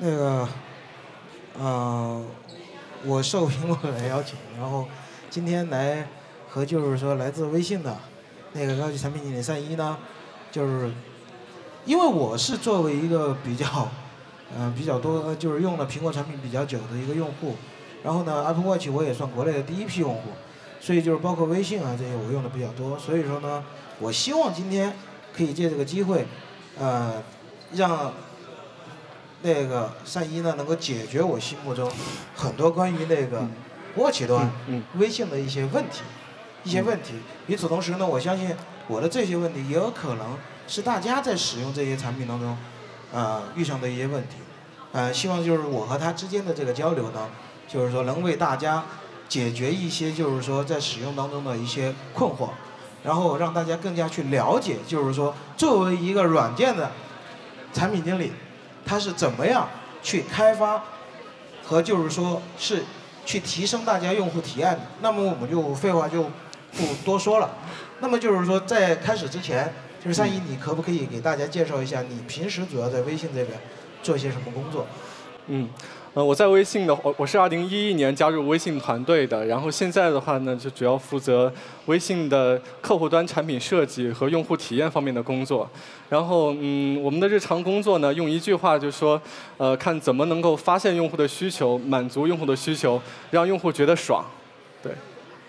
那个，呃，我受苹果的邀请，然后今天来和就是说来自微信的那个高级产品经理单一呢，就是因为我是作为一个比较，嗯，比较多就是用了苹果产品比较久的一个用户，然后呢，Apple Watch 我也算国内的第一批用户，所以就是包括微信啊这些我用的比较多，所以说呢，我希望今天可以借这个机会，呃，让。那个善一呢，能够解决我心目中很多关于那个 Watch 端微信的一些问题，一些问题。与此同时呢，我相信我的这些问题也有可能是大家在使用这些产品当中，呃，遇上的一些问题。呃，希望就是我和他之间的这个交流呢，就是说能为大家解决一些就是说在使用当中的一些困惑，然后让大家更加去了解，就是说作为一个软件的产品经理。他是怎么样去开发和就是说是去提升大家用户体验的？那么我们就废话就不多说了。那么就是说在开始之前，就是三一，你可不可以给大家介绍一下你平时主要在微信这边做些什么工作？嗯。呃，我在微信的，我我是二零一一年加入微信团队的，然后现在的话呢，就主要负责微信的客户端产品设计和用户体验方面的工作。然后，嗯，我们的日常工作呢，用一句话就说，呃，看怎么能够发现用户的需求，满足用户的需求，让用户觉得爽。对。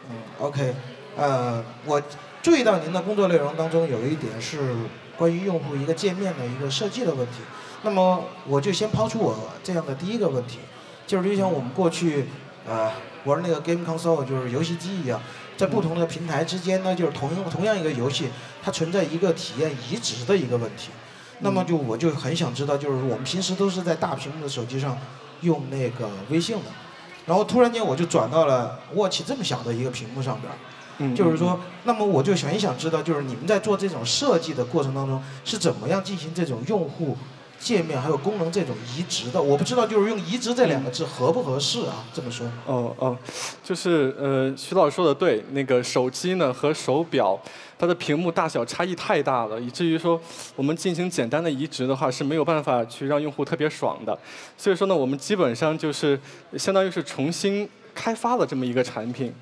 嗯，OK，呃，我注意到您的工作内容当中有一点是关于用户一个界面的一个设计的问题。那么我就先抛出我这样的第一个问题，就是就像我们过去呃玩那个 game console 就是游戏机一样，在不同的平台之间呢，就是同同样一个游戏，它存在一个体验移植的一个问题。那么就我就很想知道，就是我们平时都是在大屏幕的手机上用那个微信的，然后突然间我就转到了 watch 这么小的一个屏幕上边，就是说，那么我就很想知道，就是你们在做这种设计的过程当中是怎么样进行这种用户。界面还有功能这种移植的，我不知道就是用移植这两个字合不合适啊？这么说。哦哦，就是呃，徐老师说的对，那个手机呢和手表，它的屏幕大小差异太大了，以至于说我们进行简单的移植的话是没有办法去让用户特别爽的。所以说呢，我们基本上就是相当于是重新开发了这么一个产品，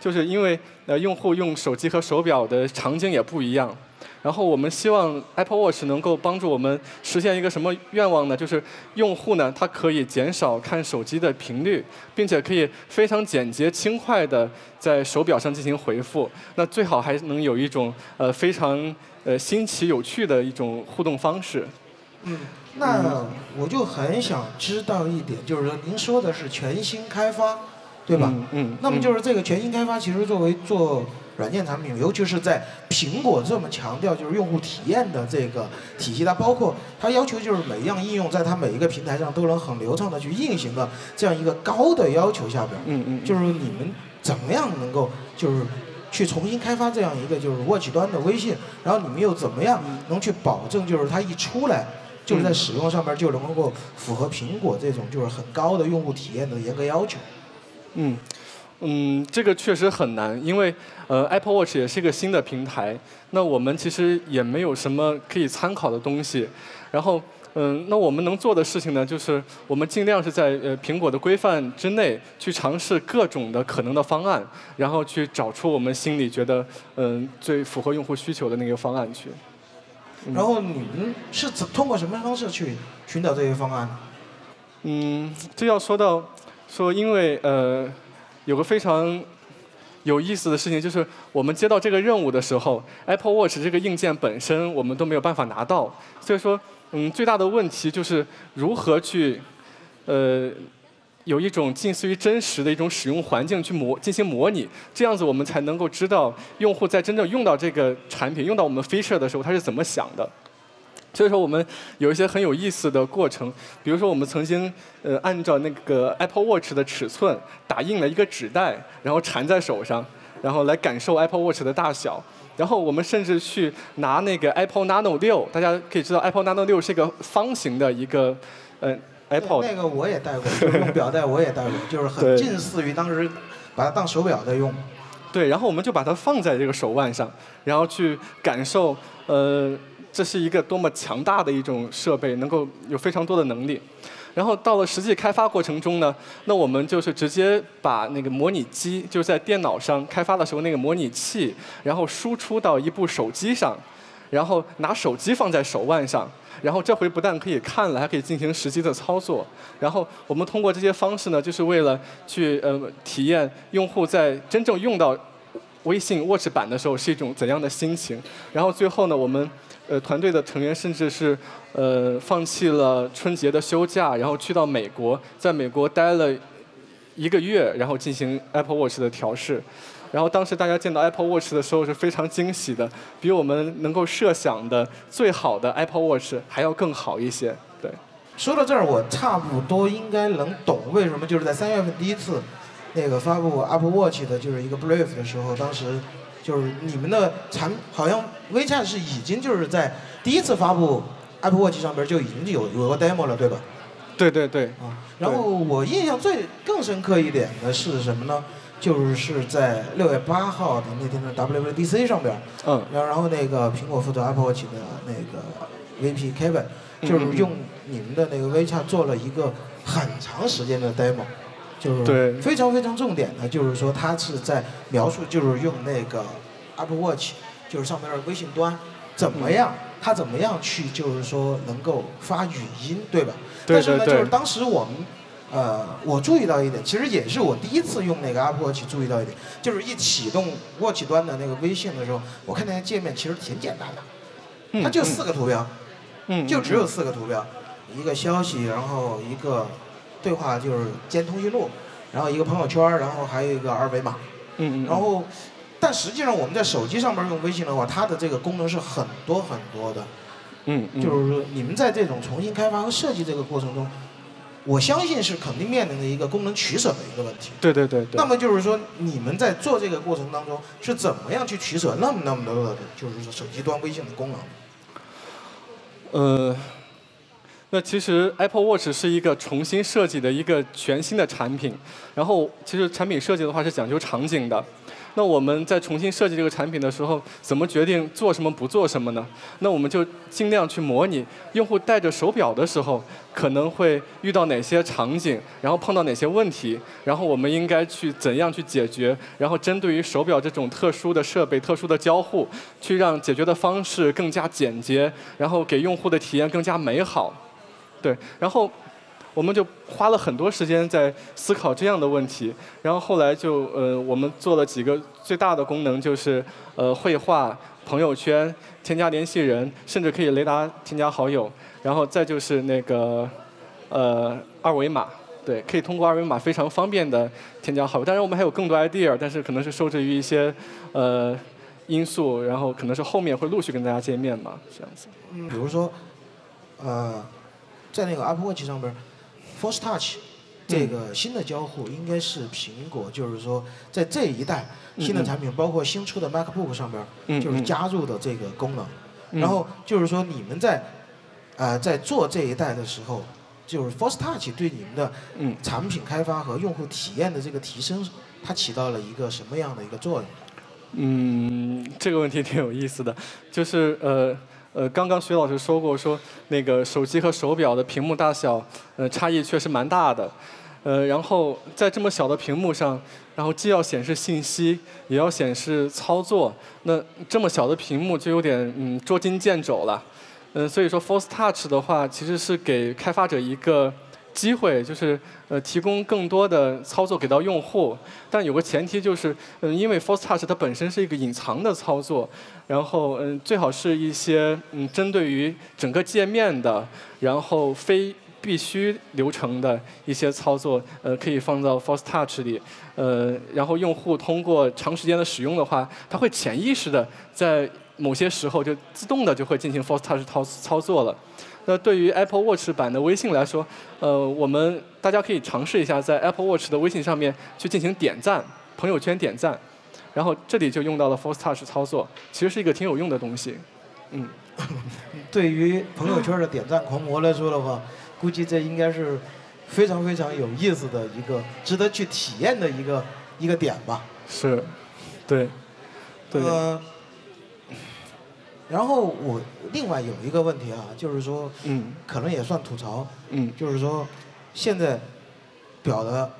就是因为呃用户用手机和手表的场景也不一样。然后我们希望 Apple Watch 能够帮助我们实现一个什么愿望呢？就是用户呢，他可以减少看手机的频率，并且可以非常简洁轻快的在手表上进行回复。那最好还能有一种呃非常呃新奇有趣的一种互动方式。嗯，那我就很想知道一点，就是说您说的是全新开发，对吧？嗯。那么就是这个全新开发，其实作为做。软件产品，尤其是在苹果这么强调就是用户体验的这个体系，它包括它要求就是每一样应用在它每一个平台上都能很流畅的去运行的这样一个高的要求下边，嗯嗯，就是你们怎么样能够就是去重新开发这样一个就是 Watch 端的微信，然后你们又怎么样能去保证就是它一出来就是在使用上面就能够符合苹果这种就是很高的用户体验的严格要求？嗯。嗯，这个确实很难，因为呃，Apple Watch 也是一个新的平台，那我们其实也没有什么可以参考的东西。然后，嗯，那我们能做的事情呢，就是我们尽量是在呃苹果的规范之内去尝试各种的可能的方案，然后去找出我们心里觉得嗯最符合用户需求的那个方案去。然后你们是怎通过什么方式去寻找这些方案？嗯，这要说到说，因为呃。有个非常有意思的事情，就是我们接到这个任务的时候，Apple Watch 这个硬件本身我们都没有办法拿到，所以说，嗯，最大的问题就是如何去，呃，有一种近似于真实的一种使用环境去模进行模拟，这样子我们才能够知道用户在真正用到这个产品、用到我们 feature 的时候，他是怎么想的。所以说，我们有一些很有意思的过程，比如说，我们曾经呃按照那个 Apple Watch 的尺寸打印了一个纸袋，然后缠在手上，然后来感受 Apple Watch 的大小。然后我们甚至去拿那个 Apple Nano 六，大家可以知道 Apple Nano 六是一个方形的一个嗯 Apple。那个我也戴过，就是用表带我也戴过，就是很近似于当时把它当手表在用。对，然后我们就把它放在这个手腕上，然后去感受呃。这是一个多么强大的一种设备，能够有非常多的能力。然后到了实际开发过程中呢，那我们就是直接把那个模拟机，就是在电脑上开发的时候那个模拟器，然后输出到一部手机上，然后拿手机放在手腕上，然后这回不但可以看了，还可以进行实际的操作。然后我们通过这些方式呢，就是为了去呃体验用户在真正用到微信 Watch 版的时候是一种怎样的心情。然后最后呢，我们呃团队的成员甚至是。呃，放弃了春节的休假，然后去到美国，在美国待了一个月，然后进行 Apple Watch 的调试。然后当时大家见到 Apple Watch 的时候是非常惊喜的，比我们能够设想的最好的 Apple Watch 还要更好一些。对。说到这儿，我差不多应该能懂为什么就是在三月份第一次那个发布 Apple Watch 的就是一个 brief 的时候，当时就是你们的产好像 WeChat 是已经就是在第一次发布。Apple Watch 上边就已经有有个 demo 了，对吧？对对对。啊，然后我印象最更深刻一点的是什么呢？就是是在六月八号的那天的 WWDC 上边，嗯，然后然后那个苹果负责 Apple Watch 的那个 VP Kevin，就是用你们的那个 WeChat 做了一个很长时间的 demo，就是非常非常重点的，就是说它是在描述，就是用那个 Apple Watch，就是上面的微信端怎么样。它怎么样去，就是说能够发语音，对吧？但是呢，就是当时我们，呃，我注意到一点，其实也是我第一次用那个 Apple Watch 注意到一点，就是一启动 Watch 端的那个微信的时候，我看那个界面其实挺简单的，它就四个图标，就只有四个图标，一个消息，然后一个对话就是兼通讯录，然后一个朋友圈，然后还有一个二维码，嗯然后。但实际上，我们在手机上面用微信的话，它的这个功能是很多很多的。嗯，就是说，你们在这种重新开发和设计这个过程中，我相信是肯定面临的一个功能取舍的一个问题。对对对。那么就是说，你们在做这个过程当中是怎么样去取舍那么那么多的，就是说手机端微信的功能？呃，那其实 Apple Watch 是一个重新设计的一个全新的产品，然后其实产品设计的话是讲究场景的。那我们在重新设计这个产品的时候，怎么决定做什么不做什么呢？那我们就尽量去模拟用户戴着手表的时候，可能会遇到哪些场景，然后碰到哪些问题，然后我们应该去怎样去解决，然后针对于手表这种特殊的设备、特殊的交互，去让解决的方式更加简洁，然后给用户的体验更加美好。对，然后。我们就花了很多时间在思考这样的问题，然后后来就呃，我们做了几个最大的功能，就是呃，绘画、朋友圈、添加联系人，甚至可以雷达添加好友，然后再就是那个呃二维码，对，可以通过二维码非常方便的添加好友。当然我们还有更多 idea，但是可能是受制于一些呃因素，然后可能是后面会陆续跟大家见面嘛，这样子。比如说呃，在那个 Apple Watch 上边。Force Touch 这个新的交互应该是苹果，就是说在这一代新的产品，包括新出的 MacBook 上边，就是加入的这个功能。然后就是说你们在呃在做这一代的时候，就是 Force Touch 对你们的产品开发和用户体验的这个提升，它起到了一个什么样的一个作用？嗯，这个问题挺有意思的，就是呃。呃，刚刚徐老师说过，说那个手机和手表的屏幕大小，呃，差异确实蛮大的。呃，然后在这么小的屏幕上，然后既要显示信息，也要显示操作，那这么小的屏幕就有点嗯捉襟见肘了。嗯，所以说 Force Touch 的话，其实是给开发者一个。机会就是呃提供更多的操作给到用户，但有个前提就是，嗯，因为 Force Touch 它本身是一个隐藏的操作，然后嗯最好是一些嗯针对于整个界面的，然后非必须流程的一些操作，呃可以放到 Force Touch 里，呃然后用户通过长时间的使用的话，他会潜意识的在某些时候就自动的就会进行 Force Touch 操操作了。那对于 Apple Watch 版的微信来说，呃，我们大家可以尝试一下，在 Apple Watch 的微信上面去进行点赞，朋友圈点赞，然后这里就用到了 Force Touch 操作，其实是一个挺有用的东西。嗯，对于朋友圈的点赞狂魔来说的话，估计这应该是非常非常有意思的一个值得去体验的一个一个点吧。是，对，对。然后我另外有一个问题啊，就是说，可能也算吐槽，就是说，现在表的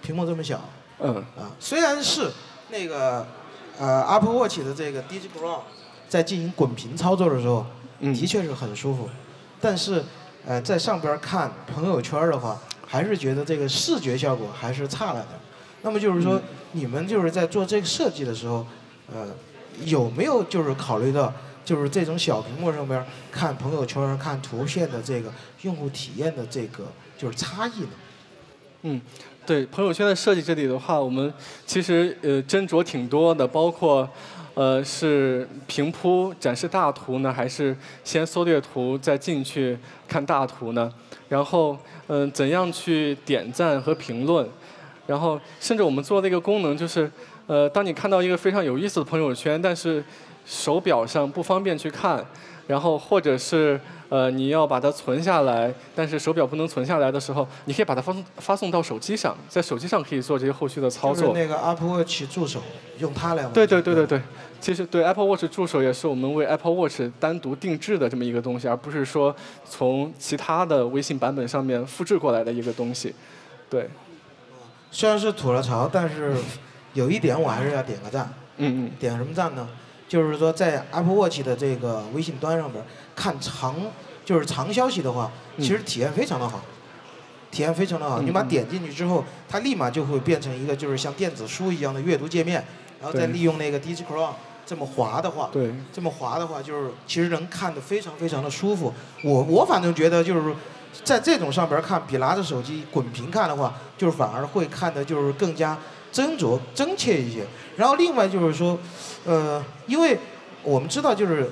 屏幕这么小，嗯，啊，虽然是那个呃 Apple Watch 的这个 DigiGround 在进行滚屏操作的时候，嗯。的确是很舒服，但是呃在上边看朋友圈的话，还是觉得这个视觉效果还是差了点。那么就是说嗯，你们就是在做这个设计的时候，呃，有没有就是考虑到，就是这种小屏幕上边看朋友圈、看图片的这个用户体验的这个就是差异呢？嗯，对朋友圈的设计这里的话，我们其实呃斟酌挺多的，包括呃是平铺展示大图呢，还是先缩略图再进去看大图呢？然后嗯、怎样去点赞和评论？然后甚至我们做了一个功能，就是呃当你看到一个非常有意思的朋友圈，但是手表上不方便去看，然后或者是呃你要把它存下来，但是手表不能存下来的时候，你可以把它发送发送到手机上，在手机上可以做这些后续的操作。就是那个 Apple Watch 助手用它来完成。对对对对对，其实对 Apple Watch 助手也是我们为 Apple Watch 单独定制的这么一个东西，而不是说从其他的微信版本上面复制过来的一个东西。对，虽然是吐了槽，但是有一点我还是要点个赞。嗯嗯点什么赞呢？就是说在 Apple Watch 的这个微信端上边看长，就是长消息的话，嗯其实体验非常的好，体验非常的好。你把点进去之后，它立马就会变成一个就是像电子书一样的阅读界面，然后再利用那个 DigiCrown 这么滑的话，对，这么滑的话，就是其实能看得非常非常的舒服。我我反正觉得就是在这种上边看，比拿着手机滚屏看的话，就是反而会看的就是更加斟酌真切一些。然后另外就是说，呃，因为我们知道就是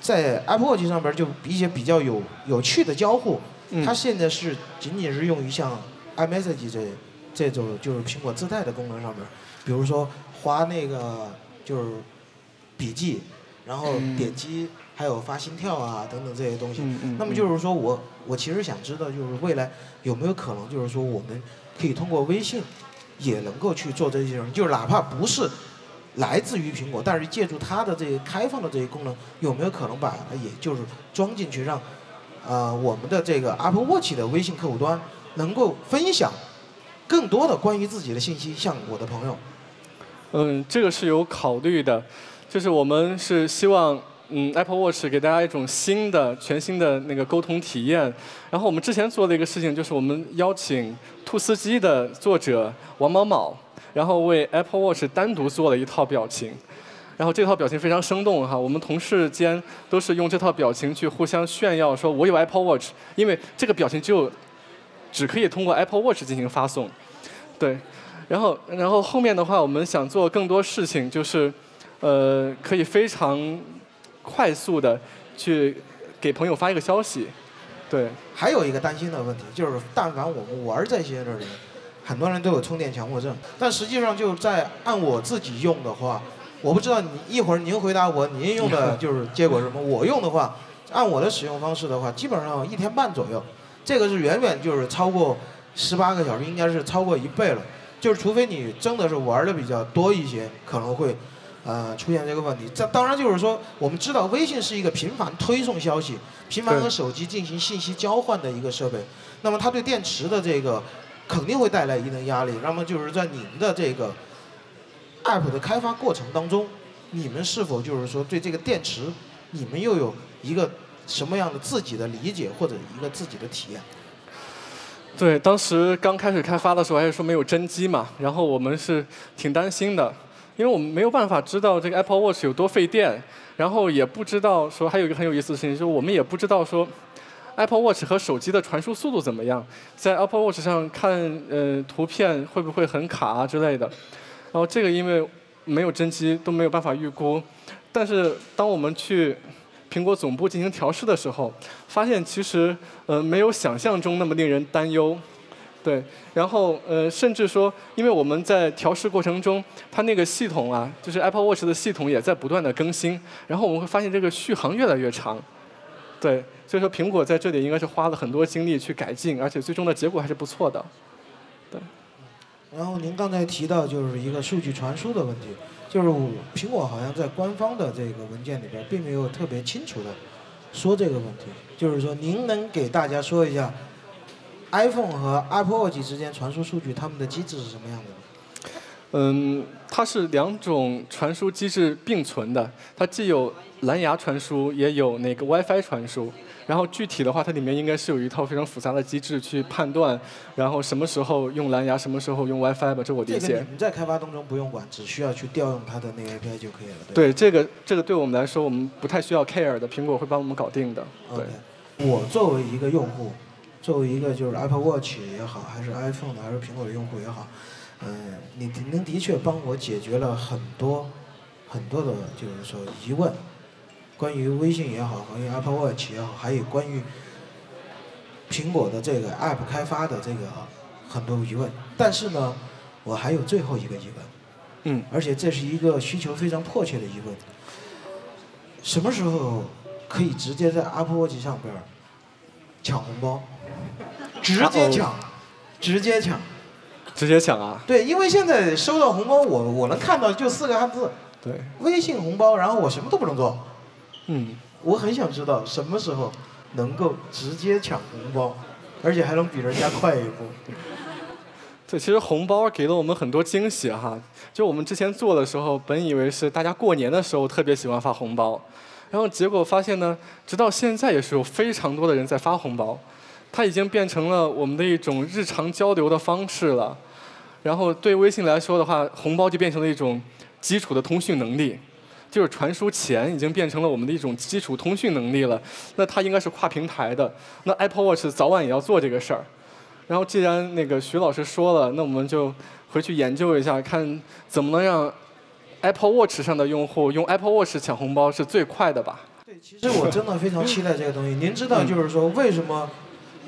在 Apple Watch 上边就一些比较有有趣的交互，嗯它现在是仅仅是用于像 iMessage 这这种就是苹果自带的功能上面，比如说划那个就是笔记，然后嗯点击，还有发心跳啊等等这些东西。嗯嗯。那么就是说我我其实想知道，就是未来有没有可能，就是说我们可以通过微信也能够去做这些事情，就是哪怕不是来自于苹果，但是借助它的这个开放的这些功能，有没有可能把也就是装进去，让呃我们的这个 Apple Watch 的微信客户端能够分享更多的关于自己的信息，向我的朋友。嗯，这个是有考虑的，就是我们是希望，嗯，Apple Watch 给大家一种新的、全新的那个沟通体验。然后我们之前做的一个事情，就是我们邀请兔斯基的作者王某某，然后为 Apple Watch 单独做了一套表情。然后这套表情非常生动哈，我们同事间都是用这套表情去互相炫耀，说我有 Apple Watch，因为这个表情就只可以通过 Apple Watch 进行发送。对，然后然后后面的话，我们想做更多事情，就是呃可以非常快速的去给朋友发一个消息。对，还有一个担心的问题，就是但凡我们玩这些的人，很多人都有充电强迫症，但实际上就在按我自己用的话，我不知道你一会儿您回答我您用的 就是结果是什么，我用的话，按我的使用方式的话，基本上一天半左右，这个是远远就是超过十八个小时，应该是超过一倍了。就是除非你真的是玩的比较多一些，可能会，呃，出现这个问题。这当然就是说，我们知道微信是一个频繁推送消息、频繁和手机进行信息交换的一个设备，那么它对电池的这个肯定会带来一定的压力。那么就是在你们的这个 app 的开发过程当中，你们是否就是说对这个电池，你们又有一个什么样的自己的理解或者一个自己的体验？对，当时刚开始开发的时候还是说没有真机嘛，然后我们是挺担心的，因为我们没有办法知道这个 Apple Watch 有多费电，然后也不知道说还有一个很有意思的事情，就是我们也不知道说 Apple Watch 和手机的传输速度怎么样，在 Apple Watch 上看呃图片会不会很卡啊之类的，然后这个因为没有真机都没有办法预估，但是当我们去苹果总部进行调试的时候，发现其实呃没有想象中那么令人担忧，对，然后呃甚至说，因为我们在调试过程中，它那个系统啊，就是 Apple Watch 的系统也在不断的更新，然后我们会发现这个续航越来越长，对，所以说苹果在这里应该是花了很多精力去改进，而且最终的结果还是不错的。对。然后您刚才提到就是一个数据传输的问题，就是苹果好像在官方的这个文件里边并没有特别清楚的说这个问题，就是说您能给大家说一下，iPhone 和 Apple Watch 之间传输数据，它们的机制是什么样的？嗯，它是两种传输机制并存的，它既有蓝牙传输，也有那个 WiFi 传输。然后具体的话，它里面应该是有一套非常复杂的机制去判断，然后什么时候用蓝牙，什么时候用 WiFi 吧，这我理解。这个你们在开发当中不用管，只需要去调用它的那个 API 就可以了。对，这个这个对我们来说，我们不太需要 care 的，苹果会帮我们搞定的。对。我作为一个用户，作为一个就是 Apple Watch 也好，还是 iPhone 的，还是苹果的用户也好。嗯，你您的确帮我解决了很多很多的，就是说疑问，关于微信也好，关于 Apple Watch 也好，还有关于苹果的这个 App 开发的这个很多疑问。但是呢，我还有最后一个疑问，嗯，而且这是一个需求非常迫切的疑问：什么时候可以直接在 Apple Watch 上边抢红包？直接抢，直接抢。直接抢啊！对，因为现在收到红包，我我能看到就四个汉字，对，微信红包，然后我什么都不能做。嗯，我很想知道什么时候能够直接抢红包，而且还能比人家快一步。对，其实红包给了我们很多惊喜哈。就我们之前做的时候，本以为是大家过年的时候特别喜欢发红包，然后结果发现呢，直到现在也是有非常多的人在发红包。它已经变成了我们的一种日常交流的方式了，然后对微信来说的话，红包就变成了一种基础的通讯能力，就是传输钱已经变成了我们的一种基础通讯能力了。那它应该是跨平台的，那 Apple Watch 早晚也要做这个事儿。然后既然那个徐老师说了，那我们就回去研究一下，看怎么能让 Apple Watch 上的用户用 Apple Watch 抢红包是最快的吧？对，其实我真的非常期待这个东西。您知道，就是说为什么？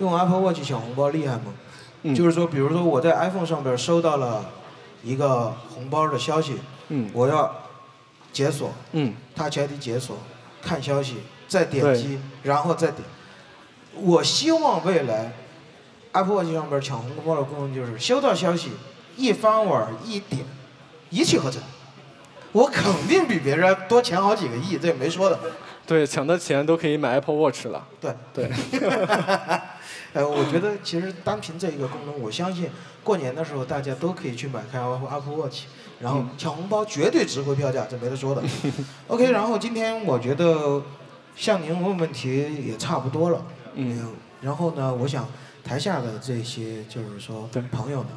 用 Apple Watch 抢红包厉害吗？就是说，比如说我在 iPhone 上边收到了一个红包的消息，我要解锁，它前提解锁，看消息，再点击，然后再点。我希望未来 Apple Watch 上边抢红包的功能就是收到消息，一翻碗一点，一气呵成。我肯定比别人多抢好几个亿，这也没说的。对，抢的钱都可以买 Apple Watch 了。对对。呃，我觉得其实单凭这一个功能，我相信过年的时候大家都可以去买开 Apple Watch，然后抢红包绝对值回票价，这没得说的。OK，然后今天我觉得向您问问题也差不多了。嗯。然后呢，我想台下的这些就是说朋友呢，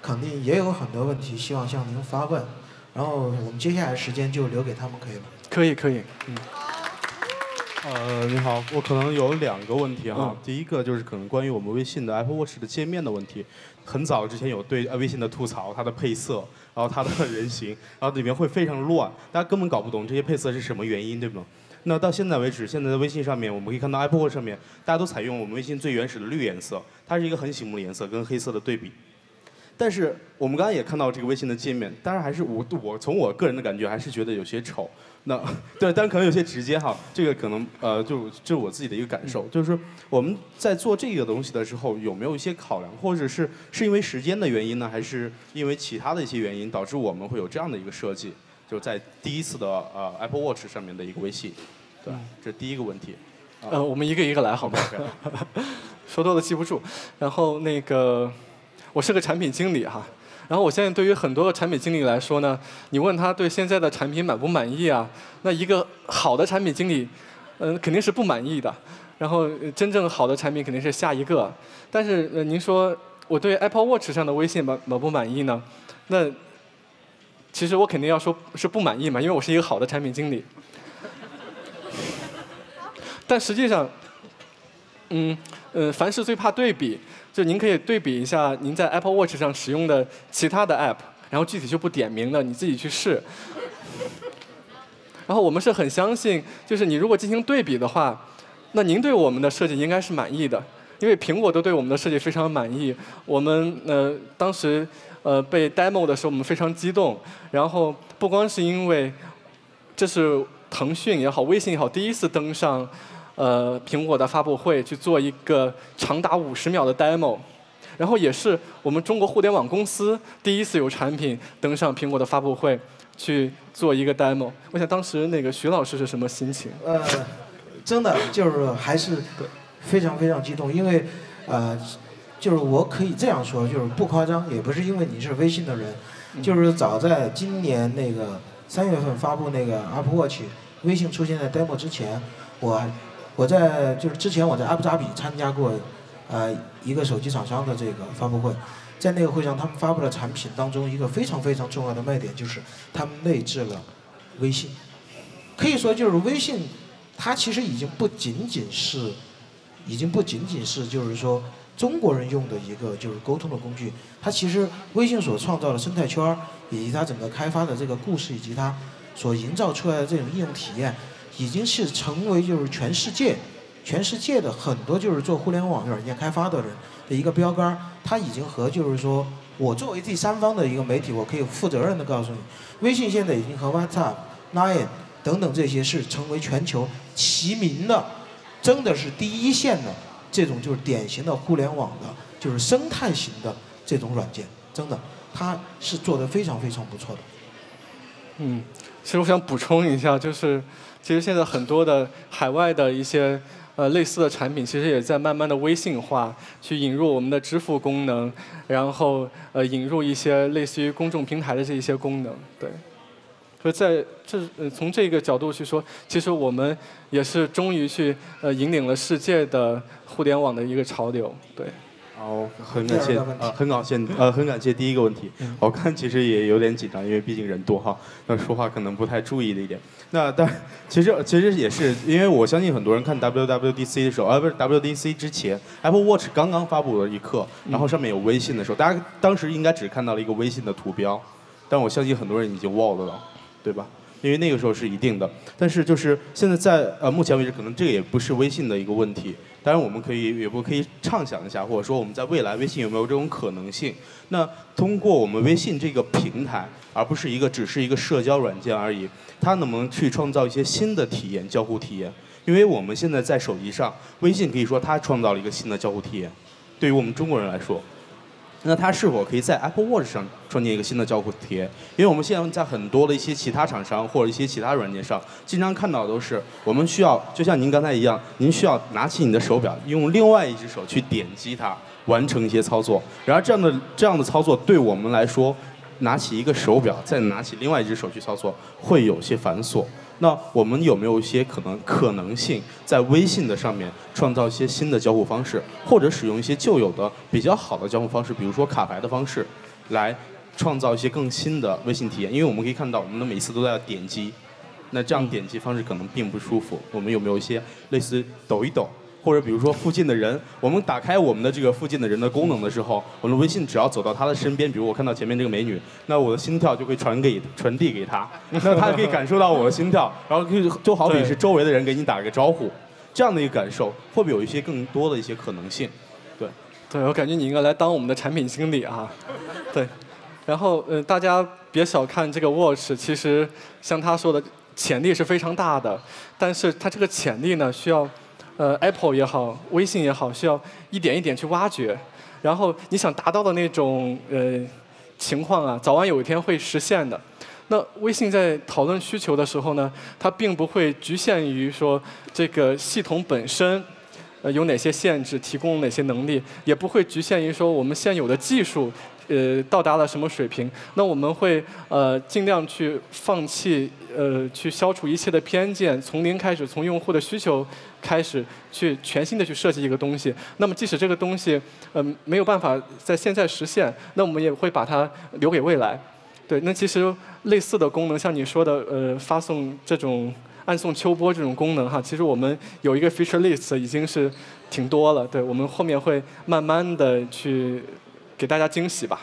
肯定也有很多问题希望向您发问，然后我们接下来时间就留给他们，可以吗？可以，可以。嗯。呃，你好，我可能有两个问题哈。第一个就是可能关于我们微信的 Apple Watch 的界面的问题。很早之前有对微信的吐槽，它的配色，然后它的人形，然后里面会非常乱，大家根本搞不懂这些配色是什么原因，对吗？那到现在为止，现在的微信上面，我们可以看到 Apple Watch 上面，大家都采用我们微信最原始的绿颜色，它是一个很醒目的颜色，跟黑色的对比。但是我们刚刚也看到这个微信的界面，当然还是我我从我个人的感觉还是觉得有些丑。那 对，但可能有些直接哈，这个可能呃，就这是我自己的一个感受，就是我们在做这个东西的时候，有没有一些考量，或者是是因为时间的原因呢，还是因为其他的一些原因导致我们会有这样的一个设计，就在第一次的呃 Apple Watch 上面的一个微信，对，这是第一个问题。呃，我们一个一个来好吗？说多了记不住。然后那个，我是个产品经理哈。然后我现在对于很多的产品经理来说呢，你问他对现在的产品满不满意啊？那一个好的产品经理，嗯，肯定是不满意的。然后真正好的产品肯定是下一个。但是，您说我对 Apple Watch 上的微信满满不满意呢？那其实我肯定要说是不满意嘛，因为我是一个好的产品经理。但实际上，嗯呃，凡事最怕对比。就您可以对比一下您在 Apple Watch 上使用的其他的 App，然后具体就不点名了，你自己去试。然后我们是很相信，就是你如果进行对比的话，那您对我们的设计应该是满意的，因为苹果都对我们的设计非常满意。我们呃当时呃被 demo 的时候，我们非常激动。然后不光是因为这是腾讯也好，微信也好，第一次登上。呃，苹果的发布会去做一个长达五十秒的 demo，然后也是我们中国互联网公司第一次有产品登上苹果的发布会去做一个 demo。我想当时那个徐老师是什么心情？呃，真的就是还是非常非常激动，因为呃，就是我可以这样说，就是不夸张，也不是因为你是微信的人，就是早在今年那个三月份发布那个 Apple Watch，微信出现在 demo 之前，我我在就是之前我在阿布扎比参加过，呃一个手机厂商的这个发布会，在那个会上他们发布的产品当中，一个非常非常重要的卖点就是他们内置了微信，可以说就是微信，它其实已经不仅仅是，已经不仅仅是就是说。中国人用的一个就是沟通的工具，它其实微信所创造的生态圈，以及它整个开发的这个故事，以及它所营造出来的这种应用体验，已经是成为就是全世界，全世界的很多就是做互联网软件开发的人的一个标杆儿。它已经和就是说我作为第三方的一个媒体，我可以负责任的告诉你，微信现在已经和 WhatsApp、Line 等等这些是成为全球齐名的，真的是第一线的。这种就是典型的互联网的，就是生态型的这种软件，真的，它是做的非常非常不错的。嗯，其实我想补充一下，就是其实现在很多的海外的一些呃类似的产品，其实也在慢慢的微信化，去引入我们的支付功能，然后呃引入一些类似于公众平台的这一些功能，对。所以在这呃从这个角度去说，其实我们也是终于去呃引领了世界的互联网的一个潮流，对。好，很感谢，呃，很感谢，呃，很感谢第一个问题。我看其实也有点紧张，因为毕竟人多哈，那说话可能不太注意的一点。那但其实其实也是，因为我相信很多人看 WWDC 的时候，啊不是 WDC 之前，Apple Watch 刚刚发布了一刻，然后上面有微信的时候，大家当时应该只看到了一个微信的图标，但我相信很多人已经忘了。对吧？因为那个时候是一定的，但是就是现在在呃目前为止，可能这个也不是微信的一个问题。当然，我们可以也不可以畅想一下，或者说我们在未来微信有没有这种可能性？那通过我们微信这个平台，而不是一个只是一个社交软件而已，它能不能去创造一些新的体验、交互体验？因为我们现在在手机上，微信可以说它创造了一个新的交互体验，对于我们中国人来说。那它是否可以在 Apple Watch 上创建一个新的交互体验？因为我们现在在很多的一些其他厂商或者一些其他软件上，经常看到都是我们需要，就像您刚才一样，您需要拿起你的手表，用另外一只手去点击它，完成一些操作。然而这样的这样的操作对我们来说，拿起一个手表再拿起另外一只手去操作，会有些繁琐。那我们有没有一些可能可能性，在微信的上面创造一些新的交互方式，或者使用一些旧有的比较好的交互方式，比如说卡牌的方式，来创造一些更新的微信体验？因为我们可以看到，我们的每次都在点击，那这样点击方式可能并不舒服。我们有没有一些类似抖一抖？或者比如说附近的人，我们打开我们的这个附近的人的功能的时候，我们的微信只要走到他的身边，比如我看到前面这个美女，那我的心跳就会传给传递给他，那他可以感受到我的心跳，然后就好比是周围的人给你打个招呼，这样的一个感受，会不会有一些更多的一些可能性？对，对我感觉你应该来当我们的产品经理啊，对，然后呃大家别小看这个 Watch，其实像他说的潜力是非常大的，但是它这个潜力呢需要。呃，Apple 也好，微信也好，需要一点一点去挖掘。然后你想达到的那种呃情况啊，早晚有一天会实现的。那微信在讨论需求的时候呢，它并不会局限于说这个系统本身呃有哪些限制，提供哪些能力，也不会局限于说我们现有的技术。呃，到达了什么水平？那我们会呃尽量去放弃呃去消除一切的偏见，从零开始，从用户的需求开始去全新的去设计一个东西。那么即使这个东西呃没有办法在现在实现，那我们也会把它留给未来。对，那其实类似的功能，像你说的呃发送这种暗送秋波这种功能哈，其实我们有一个 feature list 已经是挺多了。对，我们后面会慢慢的去。给大家惊喜吧。